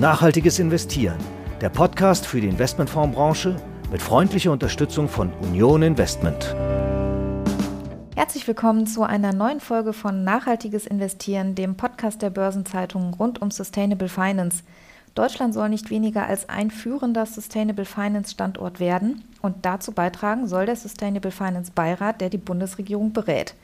Nachhaltiges Investieren, der Podcast für die Investmentfondsbranche mit freundlicher Unterstützung von Union Investment. Herzlich willkommen zu einer neuen Folge von Nachhaltiges Investieren, dem Podcast der Börsenzeitung rund um Sustainable Finance. Deutschland soll nicht weniger als ein führender Sustainable Finance Standort werden und dazu beitragen soll der Sustainable Finance Beirat, der die Bundesregierung berät.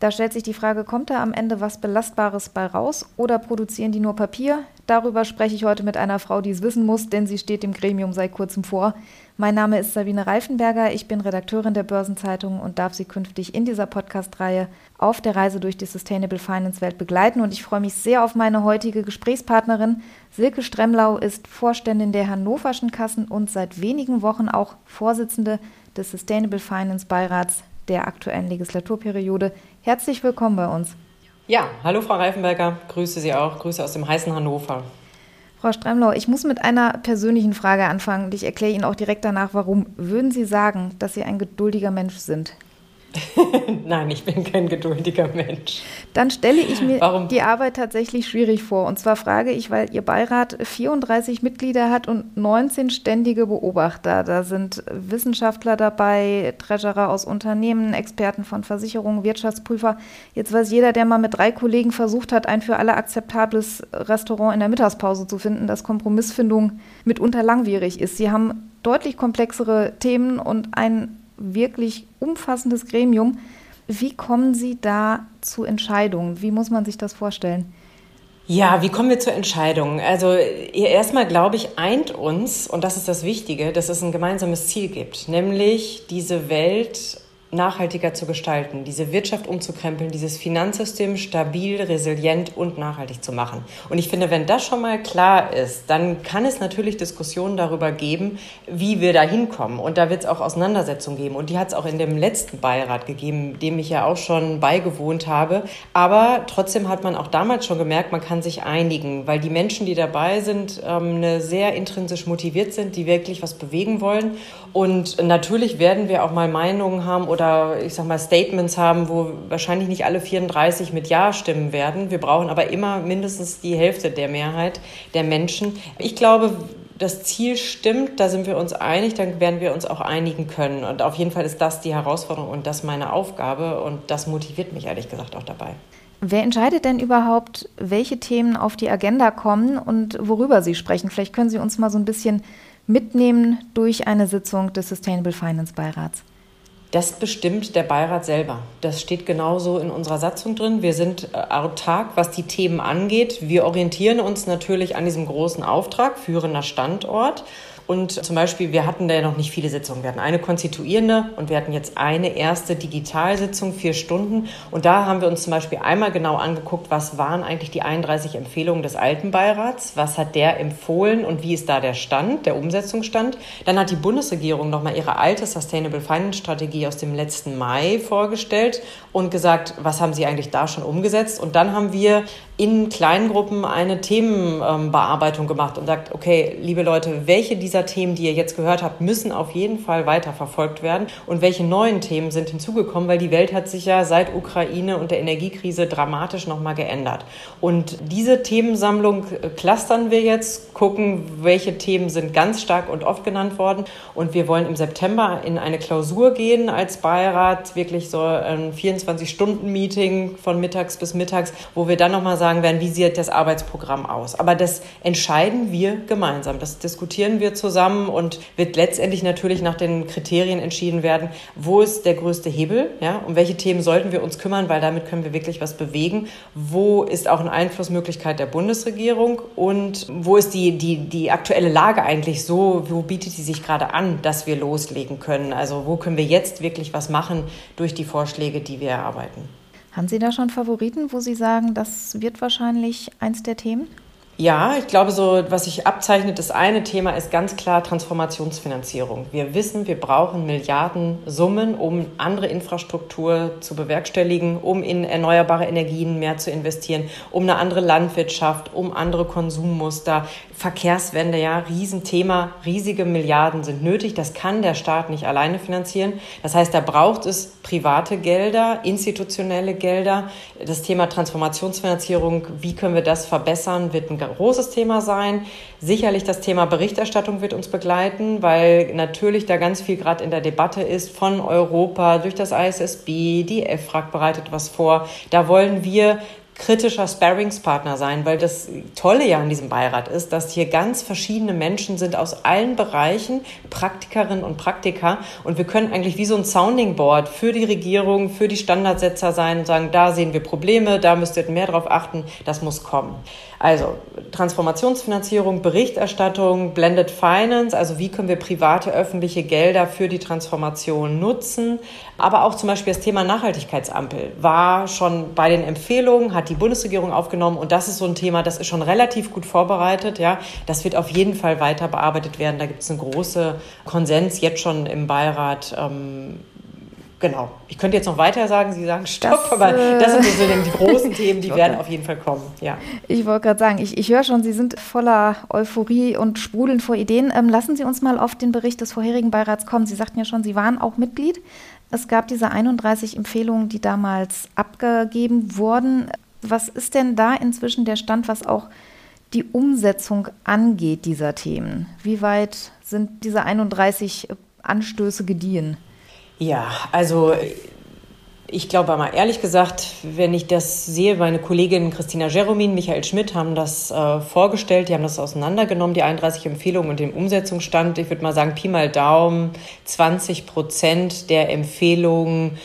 Da stellt sich die Frage, kommt da am Ende was Belastbares bei raus oder produzieren die nur Papier? Darüber spreche ich heute mit einer Frau, die es wissen muss, denn sie steht dem Gremium seit kurzem vor. Mein Name ist Sabine Reifenberger, ich bin Redakteurin der Börsenzeitung und darf Sie künftig in dieser Podcast-Reihe auf der Reise durch die Sustainable Finance Welt begleiten. Und ich freue mich sehr auf meine heutige Gesprächspartnerin. Silke Stremlau ist Vorständin der Hannoverschen Kassen und seit wenigen Wochen auch Vorsitzende des Sustainable Finance Beirats der aktuellen Legislaturperiode. Herzlich willkommen bei uns. Ja, hallo Frau Reifenberger, grüße Sie auch, Grüße aus dem heißen Hannover. Frau Stremlau, ich muss mit einer persönlichen Frage anfangen und ich erkläre Ihnen auch direkt danach, warum. Würden Sie sagen, dass Sie ein geduldiger Mensch sind? Nein, ich bin kein geduldiger Mensch. Dann stelle ich mir Warum? die Arbeit tatsächlich schwierig vor. Und zwar frage ich, weil Ihr Beirat 34 Mitglieder hat und 19 ständige Beobachter. Da sind Wissenschaftler dabei, Treasurer aus Unternehmen, Experten von Versicherungen, Wirtschaftsprüfer. Jetzt weiß jeder, der mal mit drei Kollegen versucht hat, ein für alle akzeptables Restaurant in der Mittagspause zu finden, dass Kompromissfindung mitunter langwierig ist. Sie haben deutlich komplexere Themen und ein wirklich umfassendes Gremium. Wie kommen Sie da zu Entscheidungen? Wie muss man sich das vorstellen? Ja, wie kommen wir zur Entscheidung? Also erstmal glaube ich, eint uns, und das ist das Wichtige, dass es ein gemeinsames Ziel gibt, nämlich diese Welt nachhaltiger zu gestalten, diese Wirtschaft umzukrempeln, dieses Finanzsystem stabil, resilient und nachhaltig zu machen. Und ich finde, wenn das schon mal klar ist, dann kann es natürlich Diskussionen darüber geben, wie wir da hinkommen. Und da wird es auch Auseinandersetzungen geben. Und die hat es auch in dem letzten Beirat gegeben, dem ich ja auch schon beigewohnt habe. Aber trotzdem hat man auch damals schon gemerkt, man kann sich einigen, weil die Menschen, die dabei sind, ähm, eine sehr intrinsisch motiviert sind, die wirklich was bewegen wollen. Und natürlich werden wir auch mal Meinungen haben oder ich sag mal Statements haben, wo wahrscheinlich nicht alle 34 mit Ja stimmen werden. Wir brauchen aber immer mindestens die Hälfte der Mehrheit der Menschen. Ich glaube, das Ziel stimmt, da sind wir uns einig, dann werden wir uns auch einigen können. Und auf jeden Fall ist das die Herausforderung und das meine Aufgabe und das motiviert mich ehrlich gesagt auch dabei. Wer entscheidet denn überhaupt, welche Themen auf die Agenda kommen und worüber Sie sprechen? Vielleicht können Sie uns mal so ein bisschen mitnehmen durch eine Sitzung des Sustainable Finance Beirats. Das bestimmt der Beirat selber. Das steht genauso in unserer Satzung drin. Wir sind äh, autark, was die Themen angeht. Wir orientieren uns natürlich an diesem großen Auftrag, führender Standort. Und zum Beispiel, wir hatten da ja noch nicht viele Sitzungen. Wir hatten eine konstituierende und wir hatten jetzt eine erste Digitalsitzung, vier Stunden. Und da haben wir uns zum Beispiel einmal genau angeguckt, was waren eigentlich die 31 Empfehlungen des alten Beirats? Was hat der empfohlen und wie ist da der Stand, der Umsetzungsstand? Dann hat die Bundesregierung nochmal ihre alte Sustainable Finance Strategie aus dem letzten Mai vorgestellt und gesagt, was haben sie eigentlich da schon umgesetzt? Und dann haben wir in kleinen Gruppen eine Themenbearbeitung gemacht und sagt, okay, liebe Leute, welche dieser Themen, die ihr jetzt gehört habt, müssen auf jeden Fall weiterverfolgt werden und welche neuen Themen sind hinzugekommen, weil die Welt hat sich ja seit Ukraine und der Energiekrise dramatisch nochmal geändert. Und diese Themensammlung äh, clustern wir jetzt, gucken, welche Themen sind ganz stark und oft genannt worden und wir wollen im September in eine Klausur gehen als Beirat, wirklich so ein 24-Stunden-Meeting von mittags bis mittags, wo wir dann nochmal sagen werden, wie sieht das Arbeitsprogramm aus. Aber das entscheiden wir gemeinsam. Das diskutieren wir zusammen und wird letztendlich natürlich nach den Kriterien entschieden werden, wo ist der größte Hebel, ja, um welche Themen sollten wir uns kümmern, weil damit können wir wirklich was bewegen. Wo ist auch eine Einflussmöglichkeit der Bundesregierung und wo ist die, die, die aktuelle Lage eigentlich so, wo bietet sie sich gerade an, dass wir loslegen können? Also wo können wir jetzt wirklich was machen durch die Vorschläge, die wir erarbeiten? Haben Sie da schon Favoriten, wo Sie sagen, das wird wahrscheinlich eins der Themen? Ja, ich glaube, so was sich abzeichnet, das eine Thema ist ganz klar Transformationsfinanzierung. Wir wissen, wir brauchen Milliardensummen, um andere Infrastruktur zu bewerkstelligen, um in erneuerbare Energien mehr zu investieren, um eine andere Landwirtschaft, um andere Konsummuster, Verkehrswende, ja, Riesenthema, riesige Milliarden sind nötig. Das kann der Staat nicht alleine finanzieren. Das heißt, da braucht es private Gelder, institutionelle Gelder. Das Thema Transformationsfinanzierung, wie können wir das verbessern, wird ein großes Thema sein. Sicherlich das Thema Berichterstattung wird uns begleiten, weil natürlich da ganz viel gerade in der Debatte ist von Europa durch das ISSB, die EFRAG bereitet was vor. Da wollen wir kritischer Sparringspartner sein, weil das Tolle ja an diesem Beirat ist, dass hier ganz verschiedene Menschen sind aus allen Bereichen, Praktikerinnen und Praktiker. Und wir können eigentlich wie so ein Sounding Board für die Regierung, für die Standardsetzer sein und sagen, da sehen wir Probleme, da müsst ihr mehr drauf achten, das muss kommen. Also Transformationsfinanzierung, Berichterstattung, Blended Finance, also wie können wir private, öffentliche Gelder für die Transformation nutzen. Aber auch zum Beispiel das Thema Nachhaltigkeitsampel war schon bei den Empfehlungen, hat die Bundesregierung aufgenommen und das ist so ein Thema, das ist schon relativ gut vorbereitet. Ja, das wird auf jeden Fall weiter bearbeitet werden. Da gibt es einen großen Konsens jetzt schon im Beirat. Ähm, Genau. Ich könnte jetzt noch weiter sagen, Sie sagen Stopp, das, aber das sind so die großen Themen, die werden auf jeden Fall kommen. Ja. Ich wollte gerade sagen, ich, ich höre schon, Sie sind voller Euphorie und sprudeln vor Ideen. Ähm, lassen Sie uns mal auf den Bericht des vorherigen Beirats kommen. Sie sagten ja schon, Sie waren auch Mitglied. Es gab diese 31 Empfehlungen, die damals abgegeben wurden. Was ist denn da inzwischen der Stand, was auch die Umsetzung angeht dieser Themen? Wie weit sind diese 31 Anstöße gediehen? Ja, also ich glaube mal ehrlich gesagt, wenn ich das sehe, meine Kollegin Christina Jeromin, Michael Schmidt haben das äh, vorgestellt, die haben das auseinandergenommen, die 31 Empfehlungen und den Umsetzungsstand. Ich würde mal sagen, Pi mal Daumen, 20 Prozent der Empfehlungen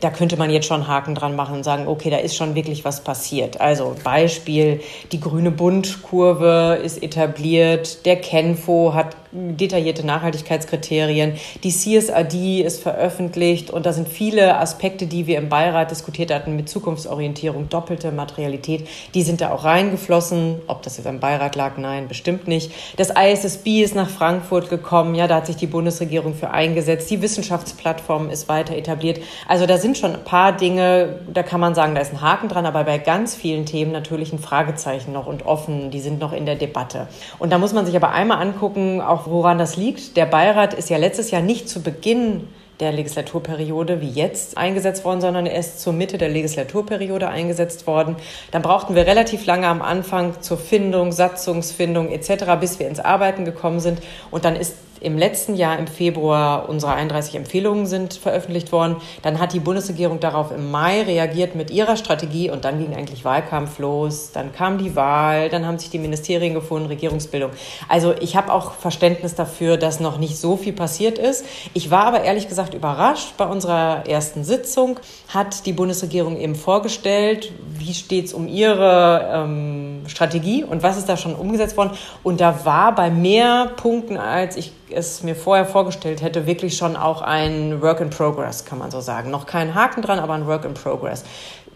da könnte man jetzt schon Haken dran machen und sagen, okay, da ist schon wirklich was passiert. Also Beispiel, die grüne Bundkurve ist etabliert, der Kenfo hat detaillierte Nachhaltigkeitskriterien. Die CSRD ist veröffentlicht und da sind viele Aspekte, die wir im Beirat diskutiert hatten mit Zukunftsorientierung, doppelte Materialität, die sind da auch reingeflossen. Ob das jetzt am Beirat lag, nein, bestimmt nicht. Das ISSB ist nach Frankfurt gekommen, ja, da hat sich die Bundesregierung für eingesetzt. Die Wissenschaftsplattform ist weiter etabliert. Also da sind schon ein paar Dinge, da kann man sagen, da ist ein Haken dran, aber bei ganz vielen Themen natürlich ein Fragezeichen noch und offen, die sind noch in der Debatte. Und da muss man sich aber einmal angucken, auch woran das liegt. Der Beirat ist ja letztes Jahr nicht zu Beginn der Legislaturperiode wie jetzt eingesetzt worden, sondern erst zur Mitte der Legislaturperiode eingesetzt worden. Dann brauchten wir relativ lange am Anfang zur Findung, Satzungsfindung etc., bis wir ins Arbeiten gekommen sind. Und dann ist im letzten Jahr im Februar unsere 31 Empfehlungen sind veröffentlicht worden. Dann hat die Bundesregierung darauf im Mai reagiert mit ihrer Strategie und dann ging eigentlich Wahlkampf los. Dann kam die Wahl, dann haben sich die Ministerien gefunden, Regierungsbildung. Also ich habe auch Verständnis dafür, dass noch nicht so viel passiert ist. Ich war aber ehrlich gesagt überrascht. Bei unserer ersten Sitzung hat die Bundesregierung eben vorgestellt, wie steht es um ihre ähm, Strategie und was ist da schon umgesetzt worden. Und da war bei mehr Punkten, als ich es mir vorher vorgestellt hätte, wirklich schon auch ein Work in Progress, kann man so sagen. Noch kein Haken dran, aber ein Work in Progress.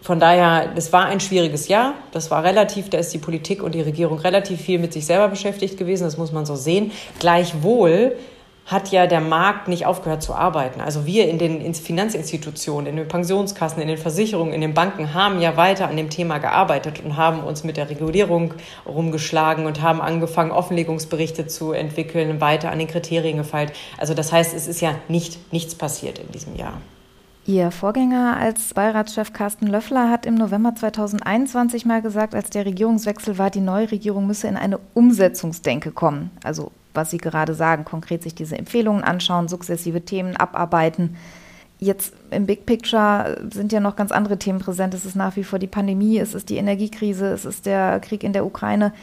Von daher, das war ein schwieriges Jahr. Das war relativ, da ist die Politik und die Regierung relativ viel mit sich selber beschäftigt gewesen. Das muss man so sehen. Gleichwohl hat ja der Markt nicht aufgehört zu arbeiten. Also wir in den Finanzinstitutionen, in den Pensionskassen, in den Versicherungen, in den Banken haben ja weiter an dem Thema gearbeitet und haben uns mit der Regulierung rumgeschlagen und haben angefangen, Offenlegungsberichte zu entwickeln, weiter an den Kriterien gefeilt. Also das heißt, es ist ja nicht nichts passiert in diesem Jahr. Ihr Vorgänger als Beiratschef Carsten Löffler hat im November 2021 mal gesagt, als der Regierungswechsel war, die neue Regierung müsse in eine Umsetzungsdenke kommen. Also was Sie gerade sagen, konkret sich diese Empfehlungen anschauen, sukzessive Themen abarbeiten. Jetzt im Big Picture sind ja noch ganz andere Themen präsent. Es ist nach wie vor die Pandemie, es ist die Energiekrise, es ist der Krieg in der Ukraine.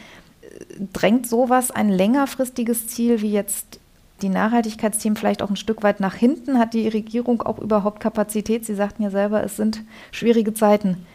Drängt sowas ein längerfristiges Ziel wie jetzt die Nachhaltigkeitsthemen vielleicht auch ein Stück weit nach hinten? Hat die Regierung auch überhaupt Kapazität? Sie sagten ja selber, es sind schwierige Zeiten.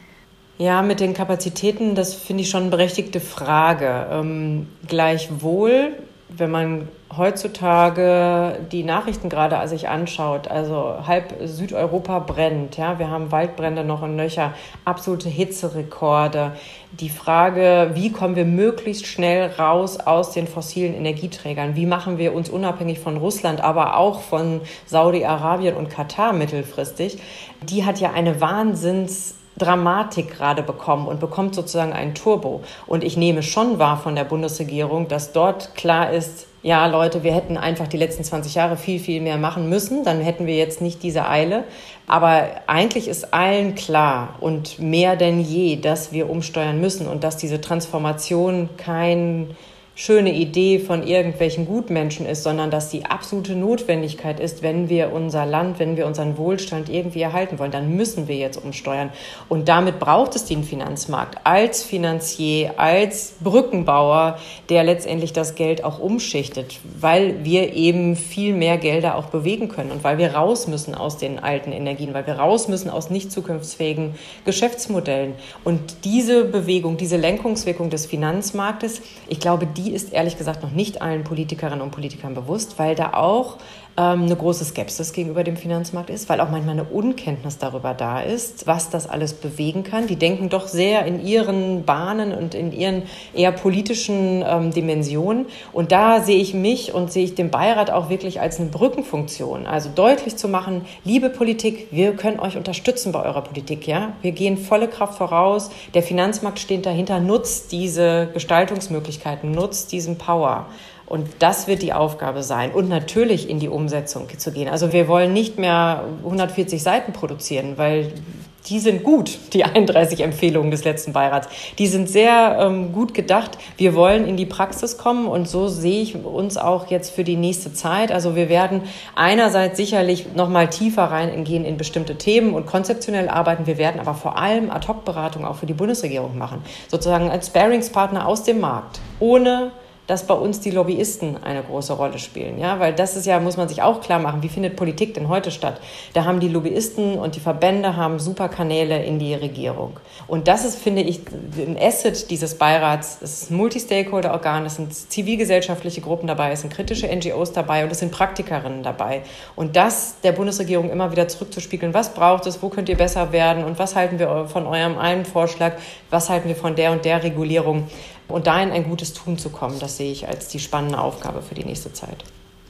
Ja, mit den Kapazitäten, das finde ich schon eine berechtigte Frage. Ähm, gleichwohl wenn man heutzutage die Nachrichten gerade sich anschaut, also halb Südeuropa brennt, ja, wir haben Waldbrände noch in Löcher, absolute Hitzerekorde. Die Frage, wie kommen wir möglichst schnell raus aus den fossilen Energieträgern? Wie machen wir uns unabhängig von Russland, aber auch von Saudi-Arabien und Katar mittelfristig? Die hat ja eine Wahnsinns Dramatik gerade bekommen und bekommt sozusagen ein Turbo. Und ich nehme schon wahr von der Bundesregierung, dass dort klar ist, ja, Leute, wir hätten einfach die letzten 20 Jahre viel, viel mehr machen müssen, dann hätten wir jetzt nicht diese Eile. Aber eigentlich ist allen klar und mehr denn je, dass wir umsteuern müssen und dass diese Transformation kein schöne Idee von irgendwelchen Gutmenschen ist, sondern dass die absolute Notwendigkeit ist, wenn wir unser Land, wenn wir unseren Wohlstand irgendwie erhalten wollen, dann müssen wir jetzt umsteuern. Und damit braucht es den Finanzmarkt als Finanzier, als Brückenbauer, der letztendlich das Geld auch umschichtet, weil wir eben viel mehr Gelder auch bewegen können und weil wir raus müssen aus den alten Energien, weil wir raus müssen aus nicht zukunftsfähigen Geschäftsmodellen. Und diese Bewegung, diese Lenkungswirkung des Finanzmarktes, ich glaube, die die ist ehrlich gesagt noch nicht allen Politikerinnen und Politikern bewusst, weil da auch ähm, eine große Skepsis gegenüber dem Finanzmarkt ist, weil auch manchmal eine Unkenntnis darüber da ist, was das alles bewegen kann. Die denken doch sehr in ihren Bahnen und in ihren eher politischen ähm, Dimensionen. Und da sehe ich mich und sehe ich den Beirat auch wirklich als eine Brückenfunktion. Also deutlich zu machen, liebe Politik, wir können euch unterstützen bei eurer Politik. Ja? Wir gehen volle Kraft voraus. Der Finanzmarkt steht dahinter, nutzt diese Gestaltungsmöglichkeiten, nutzt diesen Power. Und das wird die Aufgabe sein. Und natürlich in die Umsetzung zu gehen. Also wir wollen nicht mehr 140 Seiten produzieren, weil die sind gut, die 31 Empfehlungen des letzten Beirats. Die sind sehr ähm, gut gedacht. Wir wollen in die Praxis kommen und so sehe ich uns auch jetzt für die nächste Zeit. Also wir werden einerseits sicherlich noch mal tiefer reingehen in bestimmte Themen und konzeptionell arbeiten. Wir werden aber vor allem Ad-Hoc-Beratung auch für die Bundesregierung machen. Sozusagen als Sparingspartner aus dem Markt. Ohne dass bei uns die Lobbyisten eine große Rolle spielen. Ja, weil das ist ja, muss man sich auch klar machen, wie findet Politik denn heute statt? Da haben die Lobbyisten und die Verbände haben super Kanäle in die Regierung. Und das ist, finde ich, ein Asset dieses Beirats. Es ist ein Multi-Stakeholder-Organ, es sind zivilgesellschaftliche Gruppen dabei, es sind kritische NGOs dabei und es sind Praktikerinnen dabei. Und das der Bundesregierung immer wieder zurückzuspiegeln, was braucht es, wo könnt ihr besser werden und was halten wir von eurem einen Vorschlag, was halten wir von der und der Regulierung und da in ein gutes Tun zu kommen, das sehe ich als die spannende Aufgabe für die nächste Zeit.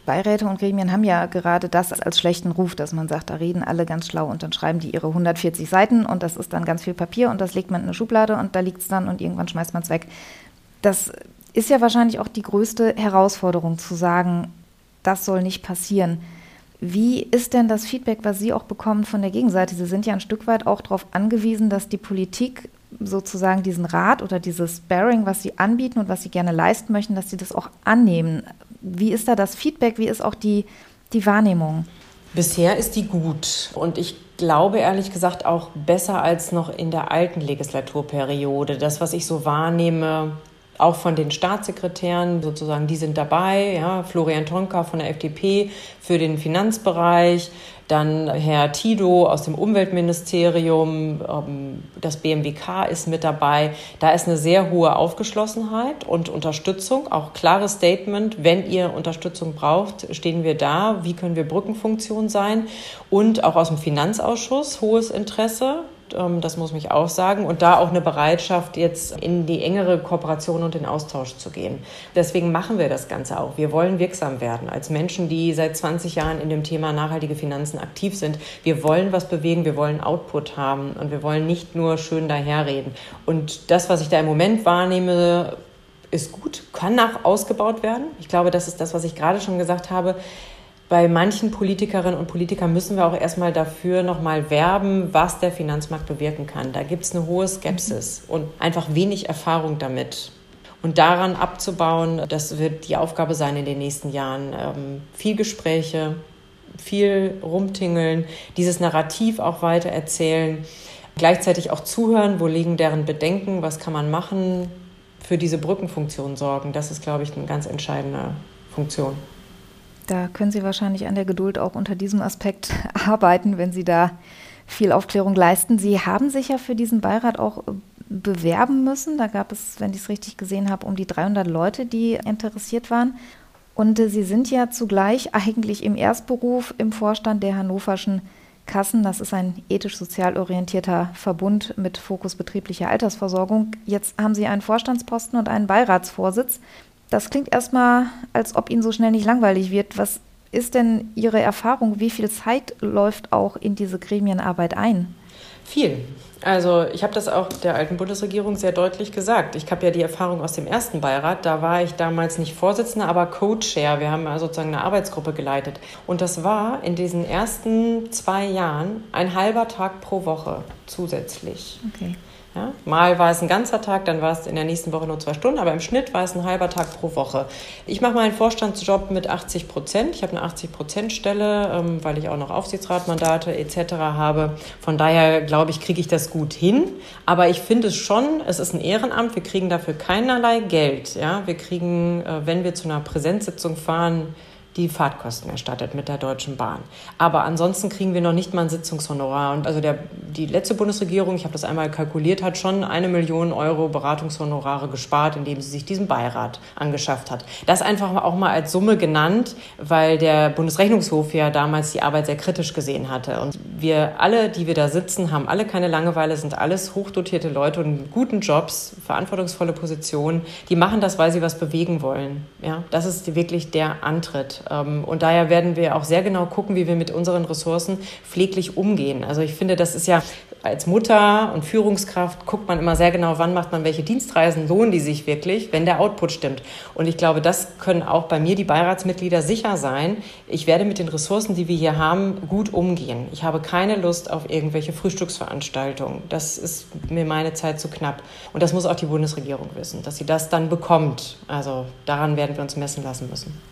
Beiräte und Gremien haben ja gerade das als schlechten Ruf, dass man sagt, da reden alle ganz schlau und dann schreiben die ihre 140 Seiten und das ist dann ganz viel Papier und das legt man in eine Schublade und da liegt es dann und irgendwann schmeißt man es weg. Das ist ja wahrscheinlich auch die größte Herausforderung zu sagen, das soll nicht passieren. Wie ist denn das Feedback, was Sie auch bekommen von der Gegenseite? Sie sind ja ein Stück weit auch darauf angewiesen, dass die Politik sozusagen diesen Rat oder dieses Sparing, was sie anbieten und was sie gerne leisten möchten, dass sie das auch annehmen. Wie ist da das Feedback? Wie ist auch die, die Wahrnehmung? Bisher ist die gut. Und ich glaube ehrlich gesagt auch besser als noch in der alten Legislaturperiode. Das, was ich so wahrnehme, auch von den Staatssekretären sozusagen, die sind dabei. Ja, Florian Tonka von der FDP für den Finanzbereich, dann Herr Tido aus dem Umweltministerium, ähm, das BMWK ist mit dabei. Da ist eine sehr hohe Aufgeschlossenheit und Unterstützung, auch klares Statement. Wenn ihr Unterstützung braucht, stehen wir da. Wie können wir Brückenfunktion sein? Und auch aus dem Finanzausschuss hohes Interesse. Ähm, das muss mich auch sagen. Und da auch eine Bereitschaft, jetzt in die engere Kooperation und den Austausch zu gehen. Deswegen machen wir das Ganze auch. Wir wollen wirksam werden als Menschen, die seit 20 Jahren in dem Thema nachhaltige Finanzen aktiv sind. Wir wollen was bewegen, wir wollen Output haben und wir wollen nicht nur schön daherreden. Und das, was ich da im Moment wahrnehme, ist gut, kann auch ausgebaut werden. Ich glaube, das ist das, was ich gerade schon gesagt habe bei manchen Politikerinnen und Politikern müssen wir auch erstmal dafür nochmal werben, was der Finanzmarkt bewirken kann. Da gibt es eine hohe Skepsis und einfach wenig Erfahrung damit. Und daran abzubauen, das wird die Aufgabe sein in den nächsten Jahren. Ähm, viel Gespräche, viel rumtingeln, dieses Narrativ auch weiter erzählen, gleichzeitig auch zuhören, wo liegen deren Bedenken, was kann man machen, für diese Brückenfunktion sorgen. Das ist, glaube ich, eine ganz entscheidende Funktion. Da können Sie wahrscheinlich an der Geduld auch unter diesem Aspekt arbeiten, wenn Sie da viel Aufklärung leisten. Sie haben sich ja für diesen Beirat auch äh, bewerben müssen. Da gab es, wenn ich es richtig gesehen habe, um die 300 Leute, die interessiert waren. Und äh, Sie sind ja zugleich eigentlich im Erstberuf im Vorstand der Hannoverschen Kassen. Das ist ein ethisch-sozial orientierter Verbund mit Fokus betrieblicher Altersversorgung. Jetzt haben Sie einen Vorstandsposten und einen Beiratsvorsitz. Das klingt erstmal, als ob Ihnen so schnell nicht langweilig wird. Was ist denn Ihre Erfahrung? Wie viel Zeit läuft auch in diese Gremienarbeit ein? Viel. Also ich habe das auch der alten Bundesregierung sehr deutlich gesagt. Ich habe ja die Erfahrung aus dem ersten Beirat. Da war ich damals nicht Vorsitzende, aber Co-Chair. Wir haben sozusagen eine Arbeitsgruppe geleitet. Und das war in diesen ersten zwei Jahren ein halber Tag pro Woche zusätzlich. Okay. Ja? Mal war es ein ganzer Tag, dann war es in der nächsten Woche nur zwei Stunden, aber im Schnitt war es ein halber Tag pro Woche. Ich mache meinen Vorstandsjob mit 80 Prozent. Ich habe eine 80 Prozent Stelle, ähm, weil ich auch noch Aufsichtsratmandate etc. habe. Von daher glaube ich, kriege ich das gut hin. Aber ich finde es schon, es ist ein Ehrenamt. Wir kriegen dafür keinerlei Geld. Ja? Wir kriegen, äh, wenn wir zu einer Präsenzsitzung fahren, die Fahrtkosten erstattet mit der Deutschen Bahn. Aber ansonsten kriegen wir noch nicht mal ein Sitzungshonorar. Und also der, die letzte Bundesregierung, ich habe das einmal kalkuliert, hat schon eine Million Euro Beratungshonorare gespart, indem sie sich diesen Beirat angeschafft hat. Das einfach auch mal als Summe genannt, weil der Bundesrechnungshof ja damals die Arbeit sehr kritisch gesehen hatte. Und wir alle, die wir da sitzen, haben alle keine Langeweile, sind alles hochdotierte Leute und guten Jobs, verantwortungsvolle Positionen. Die machen das, weil sie was bewegen wollen. Ja, das ist wirklich der Antritt. Ähm, und daher werden wir auch sehr genau gucken, wie wir mit unseren Ressourcen pfleglich umgehen. Also ich finde, das ist ja als Mutter und Führungskraft guckt man immer sehr genau, wann macht man welche Dienstreisen, lohnen die sich wirklich, wenn der Output stimmt. Und ich glaube, das können auch bei mir die Beiratsmitglieder sicher sein. Ich werde mit den Ressourcen, die wir hier haben, gut umgehen. Ich habe keine Lust auf irgendwelche Frühstücksveranstaltungen. Das ist mir meine Zeit zu knapp. Und das muss auch die Bundesregierung wissen, dass sie das dann bekommt. Also daran werden wir uns messen lassen müssen.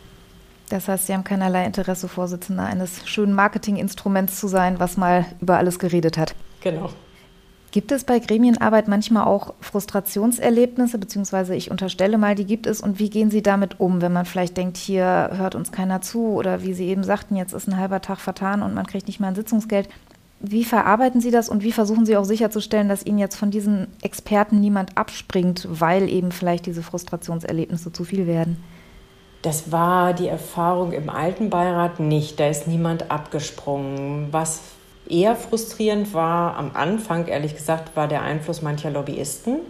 Das heißt, Sie haben keinerlei Interesse, Vorsitzender eines schönen Marketinginstruments zu sein, was mal über alles geredet hat. Genau. Gibt es bei Gremienarbeit manchmal auch Frustrationserlebnisse, beziehungsweise ich unterstelle mal, die gibt es. Und wie gehen Sie damit um, wenn man vielleicht denkt, hier hört uns keiner zu oder wie Sie eben sagten, jetzt ist ein halber Tag vertan und man kriegt nicht mal ein Sitzungsgeld. Wie verarbeiten Sie das und wie versuchen Sie auch sicherzustellen, dass Ihnen jetzt von diesen Experten niemand abspringt, weil eben vielleicht diese Frustrationserlebnisse zu viel werden? Das war die Erfahrung im alten Beirat nicht. Da ist niemand abgesprungen. Was eher frustrierend war am Anfang, ehrlich gesagt, war der Einfluss mancher Lobbyisten.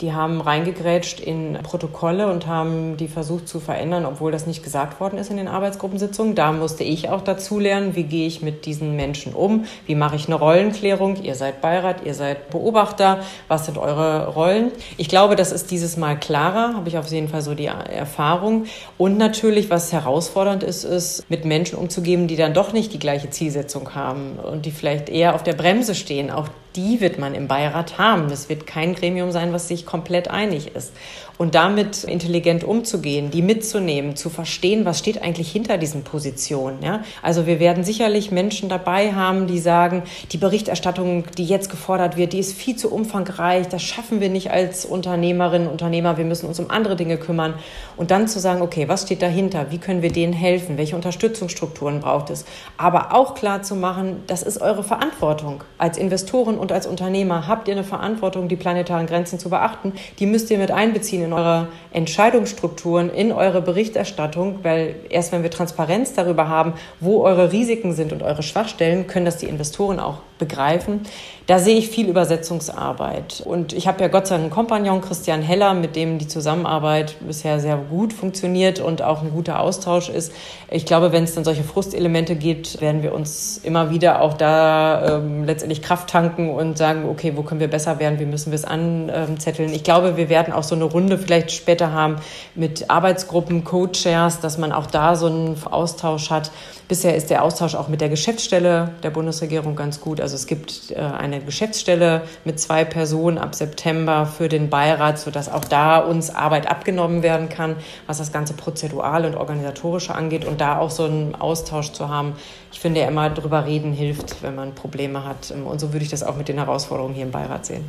Die haben reingegrätscht in Protokolle und haben die versucht zu verändern, obwohl das nicht gesagt worden ist in den Arbeitsgruppensitzungen. Da musste ich auch dazu lernen, wie gehe ich mit diesen Menschen um, wie mache ich eine Rollenklärung. Ihr seid Beirat, ihr seid Beobachter, was sind eure Rollen? Ich glaube, das ist dieses Mal klarer, habe ich auf jeden Fall so die Erfahrung. Und natürlich, was herausfordernd ist, ist, mit Menschen umzugehen, die dann doch nicht die gleiche Zielsetzung haben und die vielleicht eher auf der Bremse stehen. Auch die wird man im Beirat haben. Es wird kein Gremium sein, was sich komplett einig ist und damit intelligent umzugehen, die mitzunehmen, zu verstehen, was steht eigentlich hinter diesen Positionen. Ja? Also wir werden sicherlich Menschen dabei haben, die sagen, die Berichterstattung, die jetzt gefordert wird, die ist viel zu umfangreich, das schaffen wir nicht als Unternehmerinnen und Unternehmer, wir müssen uns um andere Dinge kümmern. Und dann zu sagen, okay, was steht dahinter, wie können wir denen helfen, welche Unterstützungsstrukturen braucht es. Aber auch klar zu machen, das ist eure Verantwortung. Als Investoren und als Unternehmer habt ihr eine Verantwortung, die planetaren Grenzen zu beachten, die müsst ihr mit einbeziehen in eure Entscheidungsstrukturen, in eure Berichterstattung, weil erst wenn wir Transparenz darüber haben, wo eure Risiken sind und eure Schwachstellen, können das die Investoren auch begreifen. Da sehe ich viel Übersetzungsarbeit. Und ich habe ja Gott sei Dank einen Kompagnon, Christian Heller, mit dem die Zusammenarbeit bisher sehr gut funktioniert und auch ein guter Austausch ist. Ich glaube, wenn es dann solche Frustelemente gibt, werden wir uns immer wieder auch da ähm, letztendlich Kraft tanken und sagen, okay, wo können wir besser werden, wie müssen wir es anzetteln. Ich glaube, wir werden auch so eine Runde vielleicht später haben mit Arbeitsgruppen, Co-Chairs, dass man auch da so einen Austausch hat. Bisher ist der Austausch auch mit der Geschäftsstelle der Bundesregierung ganz gut. Also es gibt äh, eine Geschäftsstelle mit zwei Personen ab September für den Beirat, sodass auch da uns Arbeit abgenommen werden kann, was das ganze Prozedurale und Organisatorische angeht und da auch so einen Austausch zu haben. Ich finde ja immer, drüber reden hilft, wenn man Probleme hat. Und so würde ich das auch mit den Herausforderungen hier im Beirat sehen.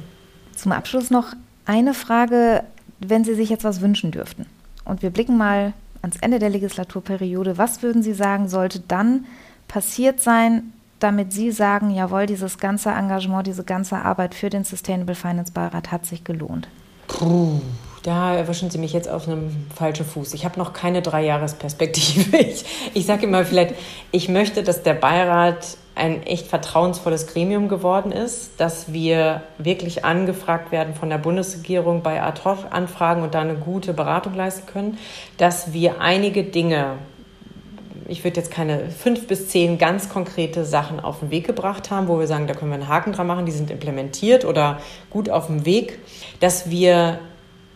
Zum Abschluss noch eine Frage, wenn Sie sich jetzt was wünschen dürften. Und wir blicken mal ans Ende der Legislaturperiode. Was würden Sie sagen, sollte dann passiert sein, damit Sie sagen, jawohl, dieses ganze Engagement, diese ganze Arbeit für den Sustainable Finance Beirat hat sich gelohnt? Puh, da erwischen Sie mich jetzt auf einem falschen Fuß. Ich habe noch keine Dreijahresperspektive. Ich, ich sage immer vielleicht, ich möchte, dass der Beirat ein echt vertrauensvolles Gremium geworden ist, dass wir wirklich angefragt werden von der Bundesregierung bei Ad-Hoc-Anfragen und da eine gute Beratung leisten können, dass wir einige Dinge ich würde jetzt keine fünf bis zehn ganz konkrete Sachen auf den Weg gebracht haben, wo wir sagen, da können wir einen Haken dran machen, die sind implementiert oder gut auf dem Weg, dass wir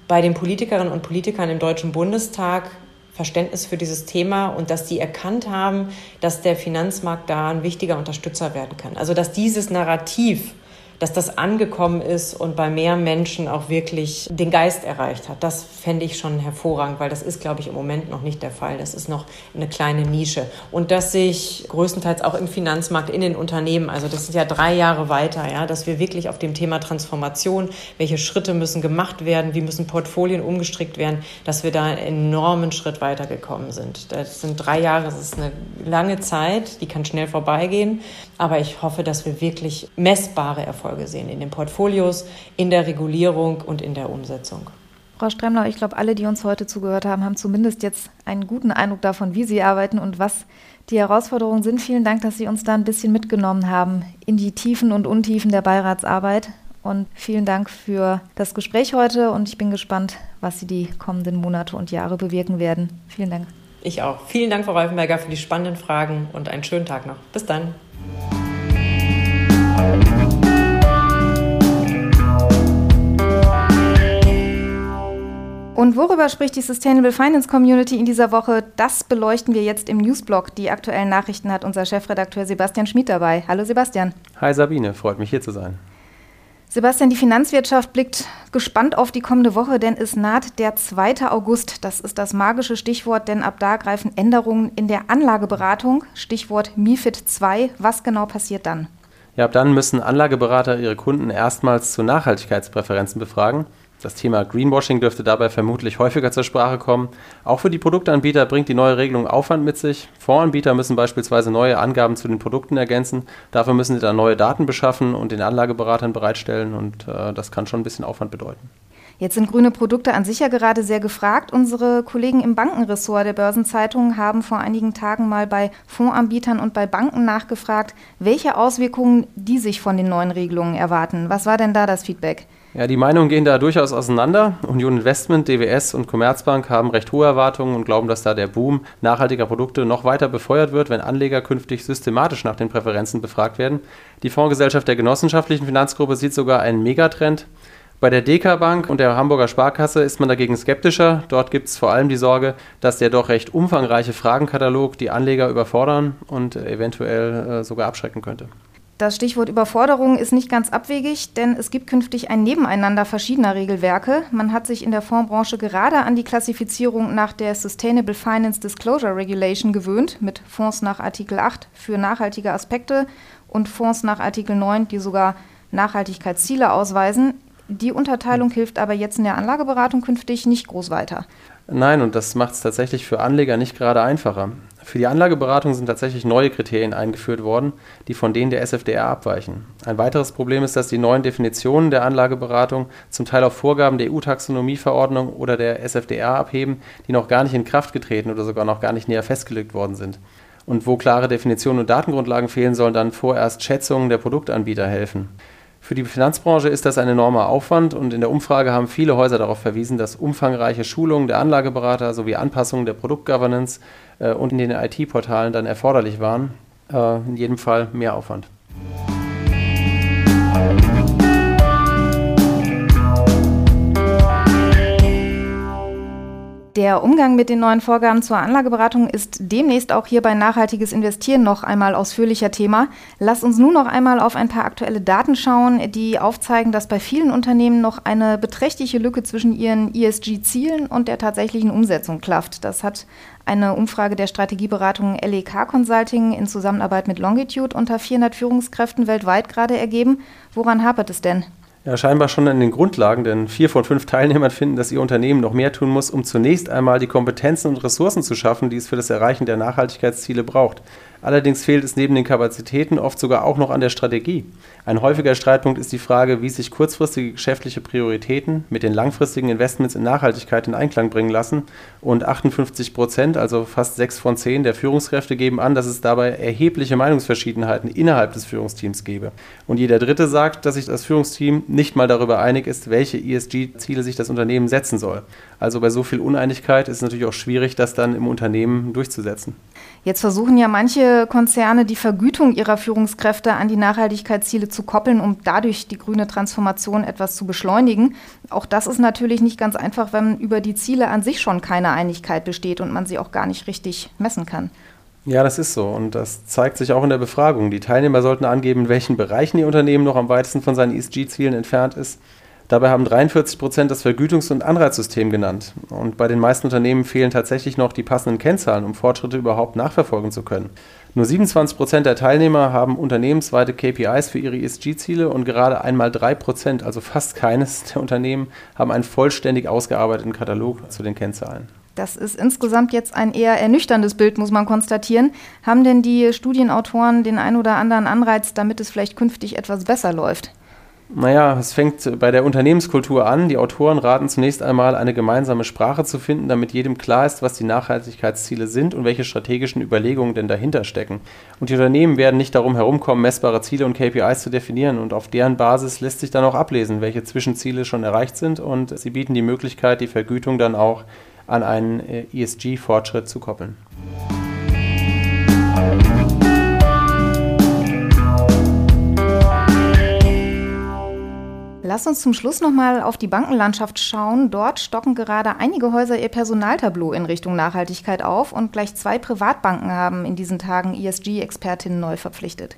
bei den Politikerinnen und Politikern im Deutschen Bundestag Verständnis für dieses Thema und dass die erkannt haben, dass der Finanzmarkt da ein wichtiger Unterstützer werden kann. Also dass dieses Narrativ dass das angekommen ist und bei mehr Menschen auch wirklich den Geist erreicht hat. Das fände ich schon hervorragend, weil das ist, glaube ich, im Moment noch nicht der Fall. Das ist noch eine kleine Nische. Und dass sich größtenteils auch im Finanzmarkt, in den Unternehmen, also das sind ja drei Jahre weiter, ja, dass wir wirklich auf dem Thema Transformation, welche Schritte müssen gemacht werden, wie müssen Portfolien umgestrickt werden, dass wir da einen enormen Schritt weitergekommen sind. Das sind drei Jahre, das ist eine lange Zeit, die kann schnell vorbeigehen. Aber ich hoffe, dass wir wirklich messbare Erfolge sehen in den Portfolios, in der Regulierung und in der Umsetzung. Frau Stremler, ich glaube, alle, die uns heute zugehört haben, haben zumindest jetzt einen guten Eindruck davon, wie Sie arbeiten und was die Herausforderungen sind. Vielen Dank, dass Sie uns da ein bisschen mitgenommen haben in die Tiefen und Untiefen der Beiratsarbeit. Und vielen Dank für das Gespräch heute und ich bin gespannt, was Sie die kommenden Monate und Jahre bewirken werden. Vielen Dank. Ich auch. Vielen Dank, Frau Reifenberger, für die spannenden Fragen und einen schönen Tag noch. Bis dann. Und worüber spricht die Sustainable Finance Community in dieser Woche? Das beleuchten wir jetzt im Newsblog. Die aktuellen Nachrichten hat unser Chefredakteur Sebastian Schmid dabei. Hallo Sebastian. Hi Sabine, freut mich hier zu sein. Sebastian, die Finanzwirtschaft blickt gespannt auf die kommende Woche, denn es naht der 2. August. Das ist das magische Stichwort, denn ab da greifen Änderungen in der Anlageberatung. Stichwort MIFID II. Was genau passiert dann? Ja, ab dann müssen Anlageberater ihre Kunden erstmals zu Nachhaltigkeitspräferenzen befragen. Das Thema Greenwashing dürfte dabei vermutlich häufiger zur Sprache kommen. Auch für die Produktanbieter bringt die neue Regelung Aufwand mit sich. Fondsanbieter müssen beispielsweise neue Angaben zu den Produkten ergänzen. Dafür müssen sie dann neue Daten beschaffen und den Anlageberatern bereitstellen. Und äh, das kann schon ein bisschen Aufwand bedeuten. Jetzt sind grüne Produkte an sich ja gerade sehr gefragt. Unsere Kollegen im Bankenressort der Börsenzeitung haben vor einigen Tagen mal bei Fondsanbietern und bei Banken nachgefragt, welche Auswirkungen die sich von den neuen Regelungen erwarten. Was war denn da das Feedback? Ja, die Meinungen gehen da durchaus auseinander. Union Investment, DWS und Commerzbank haben recht hohe Erwartungen und glauben, dass da der Boom nachhaltiger Produkte noch weiter befeuert wird, wenn Anleger künftig systematisch nach den Präferenzen befragt werden. Die Fondsgesellschaft der genossenschaftlichen Finanzgruppe sieht sogar einen Megatrend. Bei der DK Bank und der Hamburger Sparkasse ist man dagegen skeptischer. Dort gibt es vor allem die Sorge, dass der doch recht umfangreiche Fragenkatalog die Anleger überfordern und eventuell äh, sogar abschrecken könnte. Das Stichwort Überforderung ist nicht ganz abwegig, denn es gibt künftig ein Nebeneinander verschiedener Regelwerke. Man hat sich in der Fondsbranche gerade an die Klassifizierung nach der Sustainable Finance Disclosure Regulation gewöhnt, mit Fonds nach Artikel 8 für nachhaltige Aspekte und Fonds nach Artikel 9, die sogar Nachhaltigkeitsziele ausweisen. Die Unterteilung hilft aber jetzt in der Anlageberatung künftig nicht groß weiter. Nein, und das macht es tatsächlich für Anleger nicht gerade einfacher. Für die Anlageberatung sind tatsächlich neue Kriterien eingeführt worden, die von denen der SFDR abweichen. Ein weiteres Problem ist, dass die neuen Definitionen der Anlageberatung zum Teil auf Vorgaben der EU-Taxonomieverordnung oder der SFDR abheben, die noch gar nicht in Kraft getreten oder sogar noch gar nicht näher festgelegt worden sind. Und wo klare Definitionen und Datengrundlagen fehlen, sollen dann vorerst Schätzungen der Produktanbieter helfen. Für die Finanzbranche ist das ein enormer Aufwand und in der Umfrage haben viele Häuser darauf verwiesen, dass umfangreiche Schulungen der Anlageberater sowie Anpassungen der Produktgovernance äh, und in den IT-Portalen dann erforderlich waren. Äh, in jedem Fall mehr Aufwand. Der Umgang mit den neuen Vorgaben zur Anlageberatung ist demnächst auch hier bei nachhaltiges Investieren noch einmal ausführlicher Thema. Lass uns nun noch einmal auf ein paar aktuelle Daten schauen, die aufzeigen, dass bei vielen Unternehmen noch eine beträchtliche Lücke zwischen ihren ESG-Zielen und der tatsächlichen Umsetzung klafft. Das hat eine Umfrage der Strategieberatung LEK Consulting in Zusammenarbeit mit Longitude unter 400 Führungskräften weltweit gerade ergeben. Woran hapert es denn? Ja, scheinbar schon an den Grundlagen, denn vier von fünf Teilnehmern finden, dass ihr Unternehmen noch mehr tun muss, um zunächst einmal die Kompetenzen und Ressourcen zu schaffen, die es für das Erreichen der Nachhaltigkeitsziele braucht. Allerdings fehlt es neben den Kapazitäten oft sogar auch noch an der Strategie. Ein häufiger Streitpunkt ist die Frage, wie sich kurzfristige geschäftliche Prioritäten mit den langfristigen Investments in Nachhaltigkeit in Einklang bringen lassen. Und 58 Prozent, also fast sechs von zehn der Führungskräfte geben an, dass es dabei erhebliche Meinungsverschiedenheiten innerhalb des Führungsteams gebe. Und jeder Dritte sagt, dass sich das Führungsteam nicht mal darüber einig ist, welche ESG-Ziele sich das Unternehmen setzen soll. Also bei so viel Uneinigkeit ist es natürlich auch schwierig, das dann im Unternehmen durchzusetzen. Jetzt versuchen ja manche Konzerne die Vergütung ihrer Führungskräfte an die Nachhaltigkeitsziele zu koppeln, um dadurch die grüne Transformation etwas zu beschleunigen. Auch das ist natürlich nicht ganz einfach, wenn über die Ziele an sich schon keine Einigkeit besteht und man sie auch gar nicht richtig messen kann. Ja, das ist so und das zeigt sich auch in der Befragung. Die Teilnehmer sollten angeben, in welchen Bereichen ihr Unternehmen noch am weitesten von seinen ESG-Zielen entfernt ist. Dabei haben 43 Prozent das Vergütungs- und Anreizsystem genannt. Und bei den meisten Unternehmen fehlen tatsächlich noch die passenden Kennzahlen, um Fortschritte überhaupt nachverfolgen zu können. Nur 27 Prozent der Teilnehmer haben unternehmensweite KPIs für ihre ESG-Ziele und gerade einmal 3 Prozent, also fast keines der Unternehmen, haben einen vollständig ausgearbeiteten Katalog zu den Kennzahlen. Das ist insgesamt jetzt ein eher ernüchterndes Bild, muss man konstatieren. Haben denn die Studienautoren den ein oder anderen Anreiz, damit es vielleicht künftig etwas besser läuft? Naja, es fängt bei der Unternehmenskultur an. Die Autoren raten zunächst einmal, eine gemeinsame Sprache zu finden, damit jedem klar ist, was die Nachhaltigkeitsziele sind und welche strategischen Überlegungen denn dahinter stecken. Und die Unternehmen werden nicht darum herumkommen, messbare Ziele und KPIs zu definieren. Und auf deren Basis lässt sich dann auch ablesen, welche Zwischenziele schon erreicht sind. Und sie bieten die Möglichkeit, die Vergütung dann auch an einen äh, ESG-Fortschritt zu koppeln. Lass uns zum Schluss nochmal auf die Bankenlandschaft schauen. Dort stocken gerade einige Häuser ihr Personaltableau in Richtung Nachhaltigkeit auf und gleich zwei Privatbanken haben in diesen Tagen ESG-Expertinnen neu verpflichtet.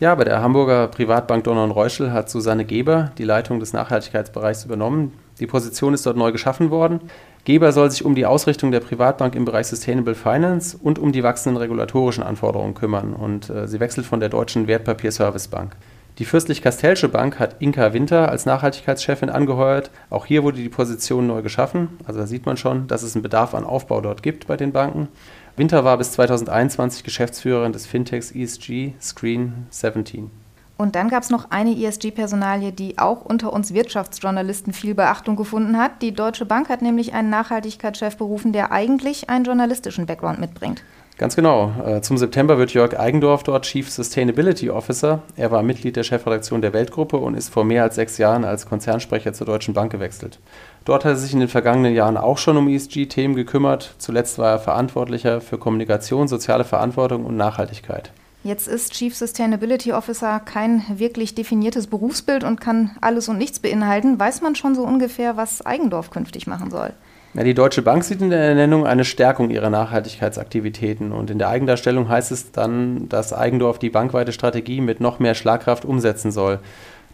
Ja, bei der Hamburger Privatbank Donner und Reuschel hat Susanne Geber die Leitung des Nachhaltigkeitsbereichs übernommen. Die Position ist dort neu geschaffen worden. Geber soll sich um die Ausrichtung der Privatbank im Bereich Sustainable Finance und um die wachsenden regulatorischen Anforderungen kümmern. Und äh, sie wechselt von der Deutschen Wertpapierservicebank. Die Fürstlich-Kastellsche Bank hat Inka Winter als Nachhaltigkeitschefin angeheuert. Auch hier wurde die Position neu geschaffen. Also da sieht man schon, dass es einen Bedarf an Aufbau dort gibt bei den Banken. Winter war bis 2021 Geschäftsführerin des Fintechs ESG Screen 17. Und dann gab es noch eine ESG-Personalie, die auch unter uns Wirtschaftsjournalisten viel Beachtung gefunden hat. Die Deutsche Bank hat nämlich einen Nachhaltigkeitschef berufen, der eigentlich einen journalistischen Background mitbringt. Ganz genau. Äh, zum September wird Jörg Eigendorf dort Chief Sustainability Officer. Er war Mitglied der Chefredaktion der Weltgruppe und ist vor mehr als sechs Jahren als Konzernsprecher zur Deutschen Bank gewechselt. Dort hat er sich in den vergangenen Jahren auch schon um ESG-Themen gekümmert. Zuletzt war er Verantwortlicher für Kommunikation, soziale Verantwortung und Nachhaltigkeit. Jetzt ist Chief Sustainability Officer kein wirklich definiertes Berufsbild und kann alles und nichts beinhalten. Weiß man schon so ungefähr, was Eigendorf künftig machen soll? Ja, die Deutsche Bank sieht in der Ernennung eine Stärkung ihrer Nachhaltigkeitsaktivitäten und in der Eigendarstellung heißt es dann, dass Eigendorf die bankweite Strategie mit noch mehr Schlagkraft umsetzen soll.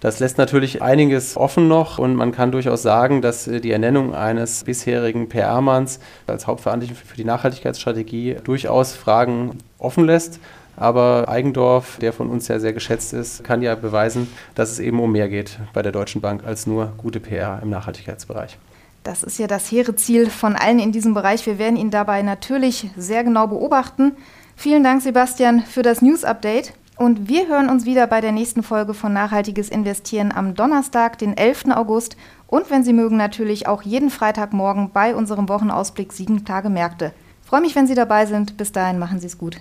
Das lässt natürlich einiges offen noch und man kann durchaus sagen, dass die Ernennung eines bisherigen PR-Manns als Hauptverantwortlichen für die Nachhaltigkeitsstrategie durchaus Fragen offen lässt. Aber Eigendorf, der von uns ja sehr geschätzt ist, kann ja beweisen, dass es eben um mehr geht bei der Deutschen Bank als nur gute PR im Nachhaltigkeitsbereich. Das ist ja das hehre Ziel von allen in diesem Bereich. Wir werden ihn dabei natürlich sehr genau beobachten. Vielen Dank, Sebastian, für das News Update. Und wir hören uns wieder bei der nächsten Folge von Nachhaltiges Investieren am Donnerstag, den 11. August. Und wenn Sie mögen, natürlich auch jeden Freitagmorgen bei unserem Wochenausblick Sieben Tage Märkte. Freue mich, wenn Sie dabei sind. Bis dahin machen Sie es gut.